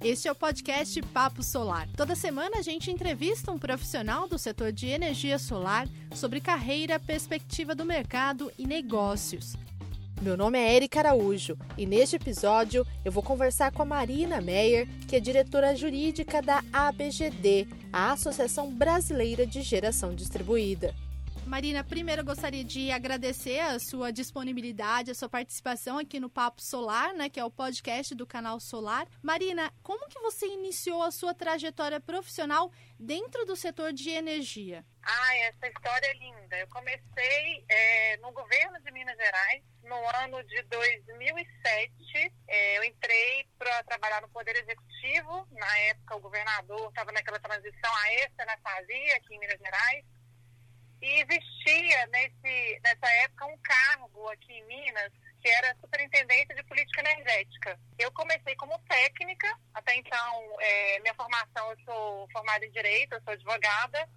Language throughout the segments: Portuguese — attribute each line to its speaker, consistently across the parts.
Speaker 1: Este é o podcast Papo Solar. Toda semana a gente entrevista um profissional do setor de energia solar sobre carreira, perspectiva do mercado e negócios. Meu nome é Erika Araújo e neste episódio eu vou conversar com a Marina Meyer, que é diretora jurídica da ABGD, a Associação Brasileira de Geração Distribuída. Marina, primeiro eu gostaria de agradecer a sua disponibilidade, a sua participação aqui no Papo Solar, né, que é o podcast do canal Solar. Marina, como que você iniciou a sua trajetória profissional dentro do setor de energia?
Speaker 2: Ah, essa história é linda. Eu comecei é, no governo de Minas Gerais no ano de 2007. É, eu entrei para trabalhar no Poder Executivo. Na época, o governador estava naquela transição a essa na fazia aqui em Minas Gerais e existia nesse, nessa época um cargo aqui em Minas que era superintendente de política energética. Eu comecei como técnica, até então é, minha formação, eu sou formada em Direito, eu sou advogada,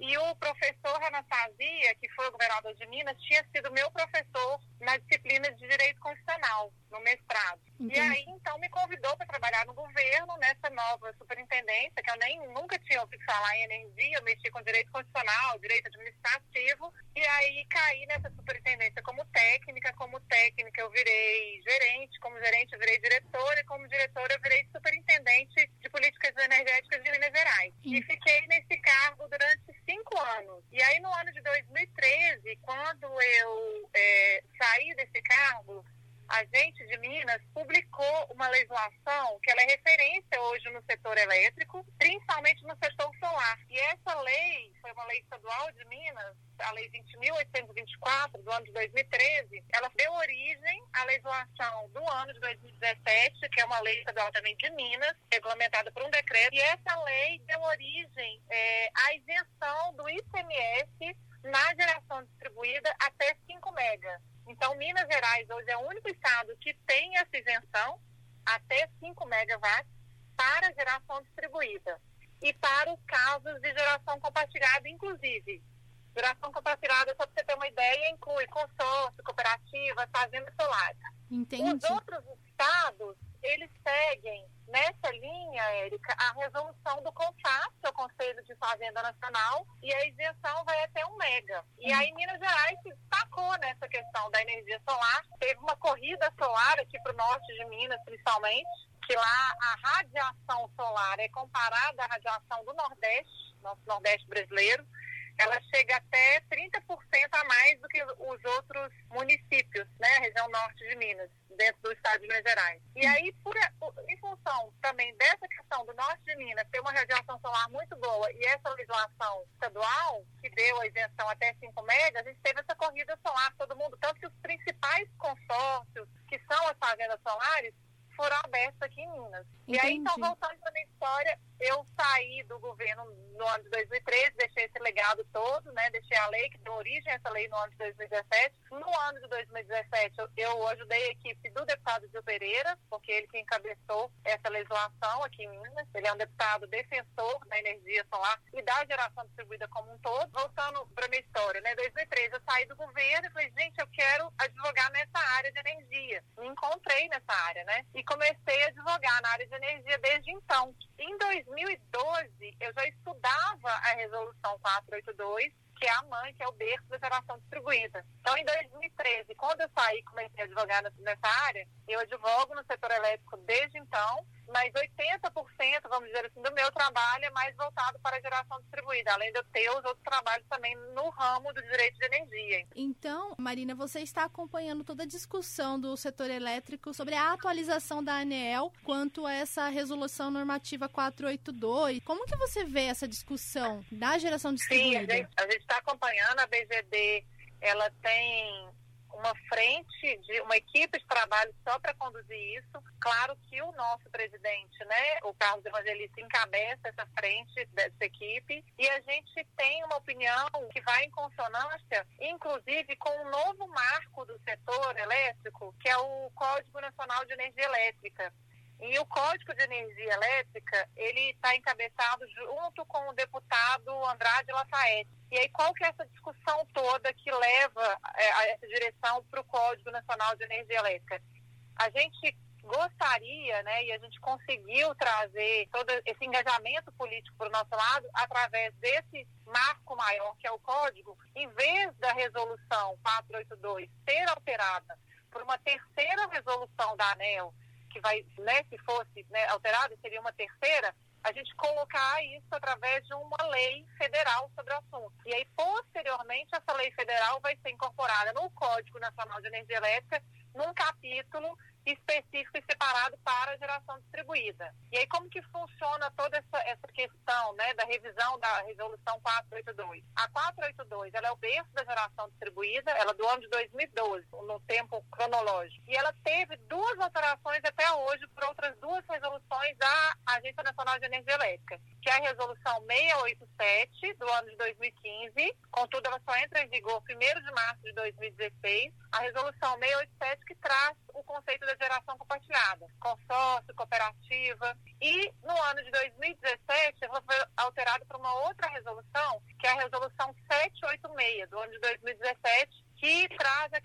Speaker 2: e o professor Anastasia, que foi o governador de Minas, tinha sido meu professor na disciplina de Direito Constitucional, no mestrado. Entendi. E aí, então, me convidou para trabalhar no governo, nessa nova superintendência, que eu nem nunca tinha ouvido falar em energia, eu mexi com Direito Constitucional, Direito Administrativo, e aí caí nessa superintendência como técnica, como técnica eu virei gerente, como gerente eu virei diretora, e como diretora eu virei superintendente de políticas energéticas de Minas Gerais. E fiquei nesse cargo durante cinco anos. E aí, no ano de 2013, quando eu é, saí desse cargo, a gente de Minas publicou uma legislação que ela é referência hoje no setor elétrico, principalmente no setor solar. E essa lei foi uma lei estadual de Minas, a Lei 20.824, do ano de 2013, ela deu origem à legislação do ano de 2017, que é uma lei estadual também de Minas, regulamentada por um decreto. E essa lei deu origem é, à isenção do ICMS na geração distribuída até 5 megas. Então, Minas Gerais hoje é o único estado que tem essa isenção até 5 megawatts para geração distribuída e para os casos de geração compartilhada, inclusive. Geração compartilhada, só para você ter uma ideia, inclui consórcio, cooperativa, fazenda solar.
Speaker 1: Entendi.
Speaker 2: Os outros estados, eles seguem nessa linha, Érica, a resolução do CONFAS, que é o Conselho de Fazenda Nacional, e a isenção vai até um mega. E aí Minas Gerais se destacou nessa questão da energia solar. Teve uma corrida solar aqui para o norte de Minas, principalmente, que lá a radiação solar é comparada à radiação do Nordeste, nosso Nordeste brasileiro, ela chega até 30% a mais do que os outros municípios, né, a região norte de Minas, dentro do estado de Minas Gerais. E aí, por, em função também dessa questão do norte de Minas ter uma radiação solar muito boa e essa legislação estadual, que deu a isenção até 5 megas, a gente teve essa corrida solar, todo mundo, tanto que os principais consórcios, que são as fazendas solares, foram abertos aqui em Minas. Entendi. E aí, então, voltando para a minha história, eu saí do governo no ano de 2013, deixei esse legado todo, né? Deixei a lei que deu origem a essa lei no ano de 2017. No ano de 2017, eu, eu ajudei a equipe do deputado Gil Pereira, porque ele que encabeçou essa legislação aqui em Minas. Ele é um deputado defensor da energia solar e da geração distribuída como um todo. Voltando para minha história, né? Em 2013, eu saí do governo e falei, gente, eu quero advogar nessa área de energia. Me encontrei nessa área, né? E comecei a advogar na área de energia desde então. Em 2012, eu já estudava a resolução 482, que é a mãe, que é o berço da geração distribuída. Então, em 2013, quando eu saí e comecei a advogar nessa área, eu advogo no setor elétrico desde então, mas 80%, vamos dizer assim, do meu trabalho é mais voltado para a geração distribuída, além de eu ter os outros trabalhos também no ramo do direito de energia.
Speaker 1: Então, Marina, você está acompanhando toda a discussão do setor elétrico sobre a atualização da ANEEL quanto a essa resolução normativa 482. Como que você vê essa discussão da geração distribuída?
Speaker 2: Sim, a gente está acompanhando, a BGD ela tem uma frente de uma equipe de trabalho só para conduzir isso. Claro que o nosso presidente, né, o Carlos Evangelista, encabeça essa frente dessa equipe e a gente tem uma opinião que vai em consonância, inclusive com o um novo marco do setor elétrico, que é o Código Nacional de Energia Elétrica. E o Código de Energia Elétrica, ele está encabeçado junto com o deputado Andrade Lafayette. E aí, qual que é essa discussão toda que leva é, a essa direção para o Código Nacional de Energia Elétrica? A gente gostaria, né, e a gente conseguiu trazer todo esse engajamento político para o nosso lado através desse marco maior que é o código, em vez da resolução 482 ser alterada por uma terceira resolução da ANEL, que vai, né, se fosse né, seria uma terceira, a gente colocar isso através de uma lei federal sobre o assunto. E aí, posteriormente, essa lei federal vai ser incorporada no Código Nacional de Energia Elétrica, num capítulo específico e separado para a geração distribuída. E aí, como que funciona toda essa, essa questão né, da revisão da resolução 482? A 482 ela é o berço da geração distribuída, ela é do ano de 2012, no tempo cronológico. E ela teve duas alterações até hoje por outras duas resoluções da Agência Nacional de Energia Elétrica, que é a resolução 687 do ano de 2015, contudo ela só entra em vigor 1 de março de 2016, a resolução 687 que traz o conceito da geração compartilhada, consórcio, cooperativa. E no ano de 2017, ela foi alterada por uma outra resolução, que é a resolução 786, do ano de 2017, que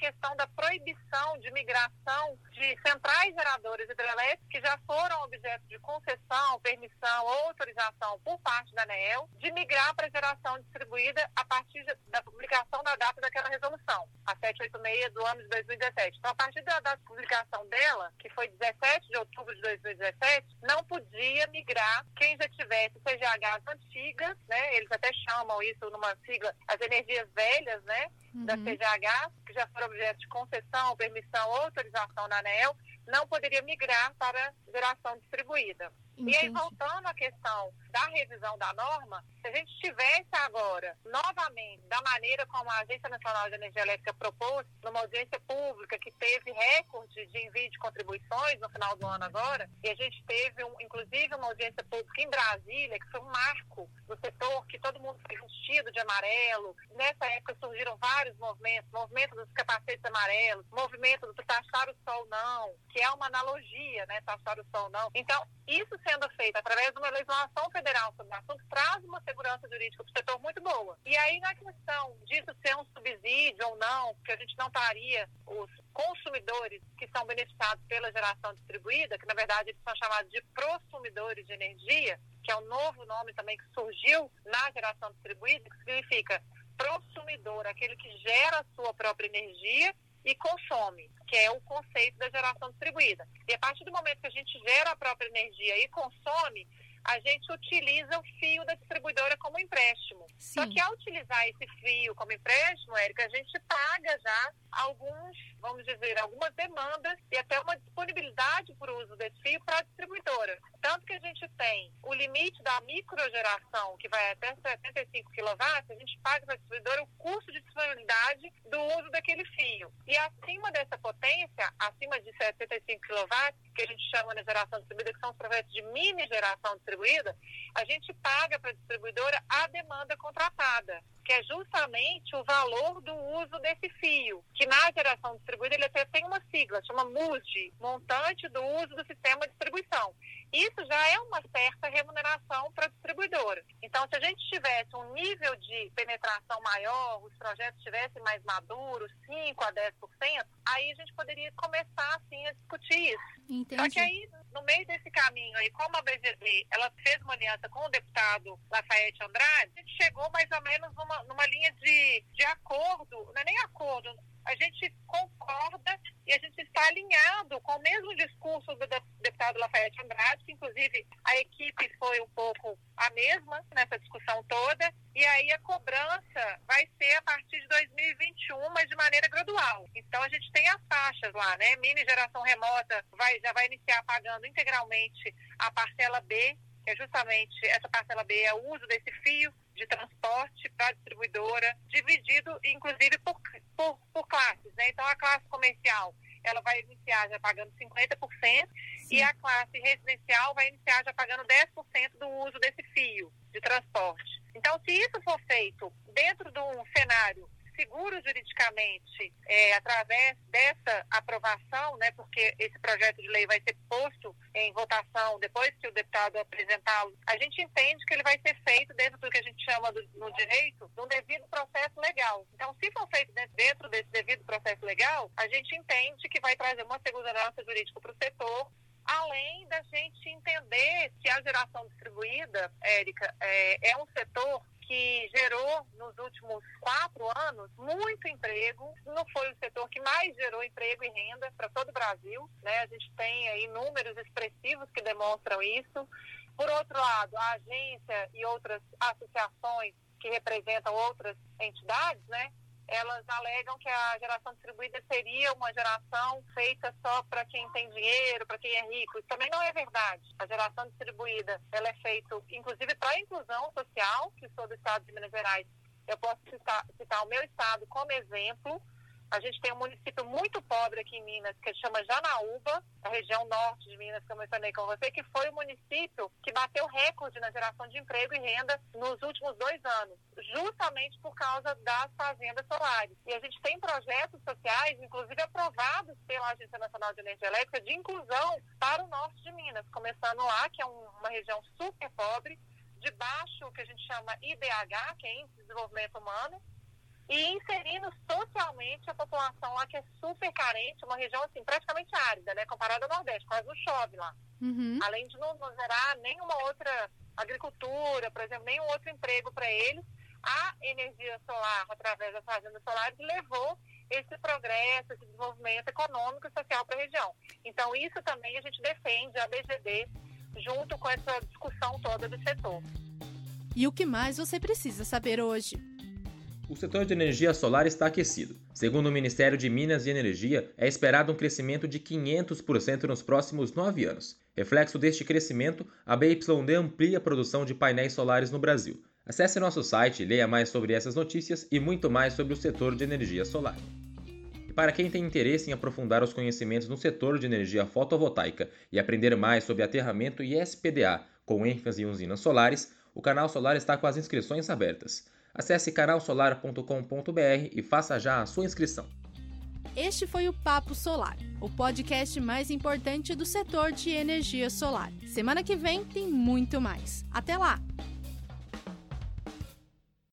Speaker 2: questão da proibição de migração de centrais geradoras hidrelétricas que já foram objeto de concessão, permissão ou autorização por parte da ANEEL de migrar para geração distribuída a partir da publicação da data daquela resolução, a 786 do ano de 2017. Então, a partir da, da publicação dela, que foi 17 de outubro de 2017, não podia migrar quem já tivesse CGHs antigas, né? Eles até chamam isso numa sigla as energias velhas, né? Uhum. da CGH, que já foram objeto de concessão, permissão ou autorização na ANEL, não poderia migrar para geração distribuída. Entendi. E aí, voltando à questão da revisão da norma, se a gente tivesse agora, novamente, da maneira como a Agência Nacional de Energia Elétrica propôs, numa audiência pública que teve recorde de envio de contribuições no final do ano agora, e a gente teve, um, inclusive, uma audiência pública em Brasília, que foi um marco do setor, que todo mundo foi vestido de amarelo. Nessa época surgiram vários movimentos, movimento dos capacetes amarelos, movimento do taxar o sol não, que é uma analogia, né, taxar o sol não. Então, isso sendo feito através de uma legislação federal sobre o assunto traz uma segurança jurídica para o setor muito boa. E aí, na questão disso ser um subsídio ou não, porque a gente não estaria os consumidores que são beneficiados pela geração distribuída, que na verdade eles são chamados de prosumidores de energia, que é um novo nome também que surgiu na geração distribuída, que significa prosumidor, aquele que gera a sua própria energia e consome, que é o conceito da geração distribuída. E a partir do momento que a gente gera a própria energia e consome, a gente utiliza o fio da distribuidora como empréstimo. Sim. Só que ao utilizar esse fio como empréstimo, Érica, a gente paga já alguns, vamos dizer, algumas demandas e até uma disponibilidade para o uso desse fio para a distribuidora. Tanto que a gente tem o limite da microgeração, que vai até 75 kW, a gente paga para a distribuidora o custo de disponibilidade do uso daquele fio. E acima dessa potência, acima de 75 kW, que a gente chama de geração distribuída, que são os projetos de mini geração distribuída, a gente paga para a distribuidora a demanda contratada, que é justamente o valor do uso desse fio, que na geração distribuída ele até tem uma sigla, chama MUSD, montante do uso do sistema de distribuição isso já é uma certa remuneração para a distribuidora. Então, se a gente tivesse um nível de penetração maior, os projetos estivessem mais maduros, 5% a 10%, aí a gente poderia começar, assim, a discutir isso. Entendi. Só que aí, no meio desse caminho aí, como a BGD, ela fez uma aliança com o deputado Lafayette Andrade, a gente chegou mais ou menos numa, numa linha de, de acordo, não é nem acordo, a gente concorda e a gente está alinhado com o mesmo discurso do deputado Lafayette Andrade, que inclusive a equipe foi um pouco a mesma nessa discussão toda, e aí a cobrança vai ser a partir de 2021, mas de maneira gradual. Então a gente tem as taxas lá, né? Mini geração remota vai, já vai iniciar pagando integralmente a parcela B, que é justamente essa parcela B é o uso desse fio de transporte para a distribuidora, dividido inclusive por, por, por, classes. Né? Então, a classe comercial ela vai iniciar já pagando 50% Sim. E a classe residencial vai iniciar já pagando 10% do uso desse fio de transporte. Então, se isso for feito dentro de um cenário seguro juridicamente é, através dessa aprovação, né, porque esse projeto de lei vai ser posto em votação depois que o deputado apresentá-lo, a gente entende que ele vai ser feito dentro do que a gente chama do, no direito de um devido processo legal. Então, se for feito dentro desse devido processo legal, a gente entende que vai trazer uma segurança jurídica para o setor, além da gente entender que a geração distribuída, Érica, é, é um setor que gerou nos últimos quatro anos muito emprego. Não foi o setor que mais gerou emprego e renda para todo o Brasil. Né? A gente tem aí números expressivos que demonstram isso. Por outro lado, a agência e outras associações que representam outras entidades, né, elas alegam que a geração distribuída seria uma geração feita só para quem tem dinheiro, para quem é rico. Isso também não é verdade. A geração distribuída ela é feita, inclusive, para a inclusão social, que sou do estado de Minas Gerais. Eu posso citar, citar o meu estado como exemplo. A gente tem um município muito pobre aqui em Minas, que chama Janaúba, a região norte de Minas, que eu mencionei com você, que foi o município que bateu recorde na geração de emprego e renda nos últimos dois anos, justamente por causa das fazendas solares. E a gente tem projetos sociais, inclusive aprovados pela Agência Nacional de Energia Elétrica, de inclusão para o norte de Minas, começando lá, que é uma região super pobre, de baixo, o que a gente chama IDH, que é Índice de Desenvolvimento Humano, e inserindo socialmente a população lá que é super carente, uma região assim praticamente árida, né, comparada ao Nordeste, quase não chove lá. Uhum. Além de não, gerar nenhuma outra agricultura, por exemplo, nenhum outro emprego para eles, a energia solar, através das fazendas solares, levou esse progresso, esse desenvolvimento econômico e social para a região. Então, isso também a gente defende, a BGD, junto com essa discussão toda do setor.
Speaker 1: E o que mais você precisa saber hoje?
Speaker 3: O setor de energia solar está aquecido. Segundo o Ministério de Minas e Energia, é esperado um crescimento de 500% nos próximos nove anos. Reflexo deste crescimento, a BYD amplia a produção de painéis solares no Brasil. Acesse nosso site, leia mais sobre essas notícias e muito mais sobre o setor de energia solar. E para quem tem interesse em aprofundar os conhecimentos no setor de energia fotovoltaica e aprender mais sobre aterramento e SPDA, com ênfase em usinas solares, o canal Solar está com as inscrições abertas. Acesse canalsolar.com.br e faça já a sua inscrição.
Speaker 1: Este foi o Papo Solar, o podcast mais importante do setor de energia solar. Semana que vem tem muito mais. Até lá!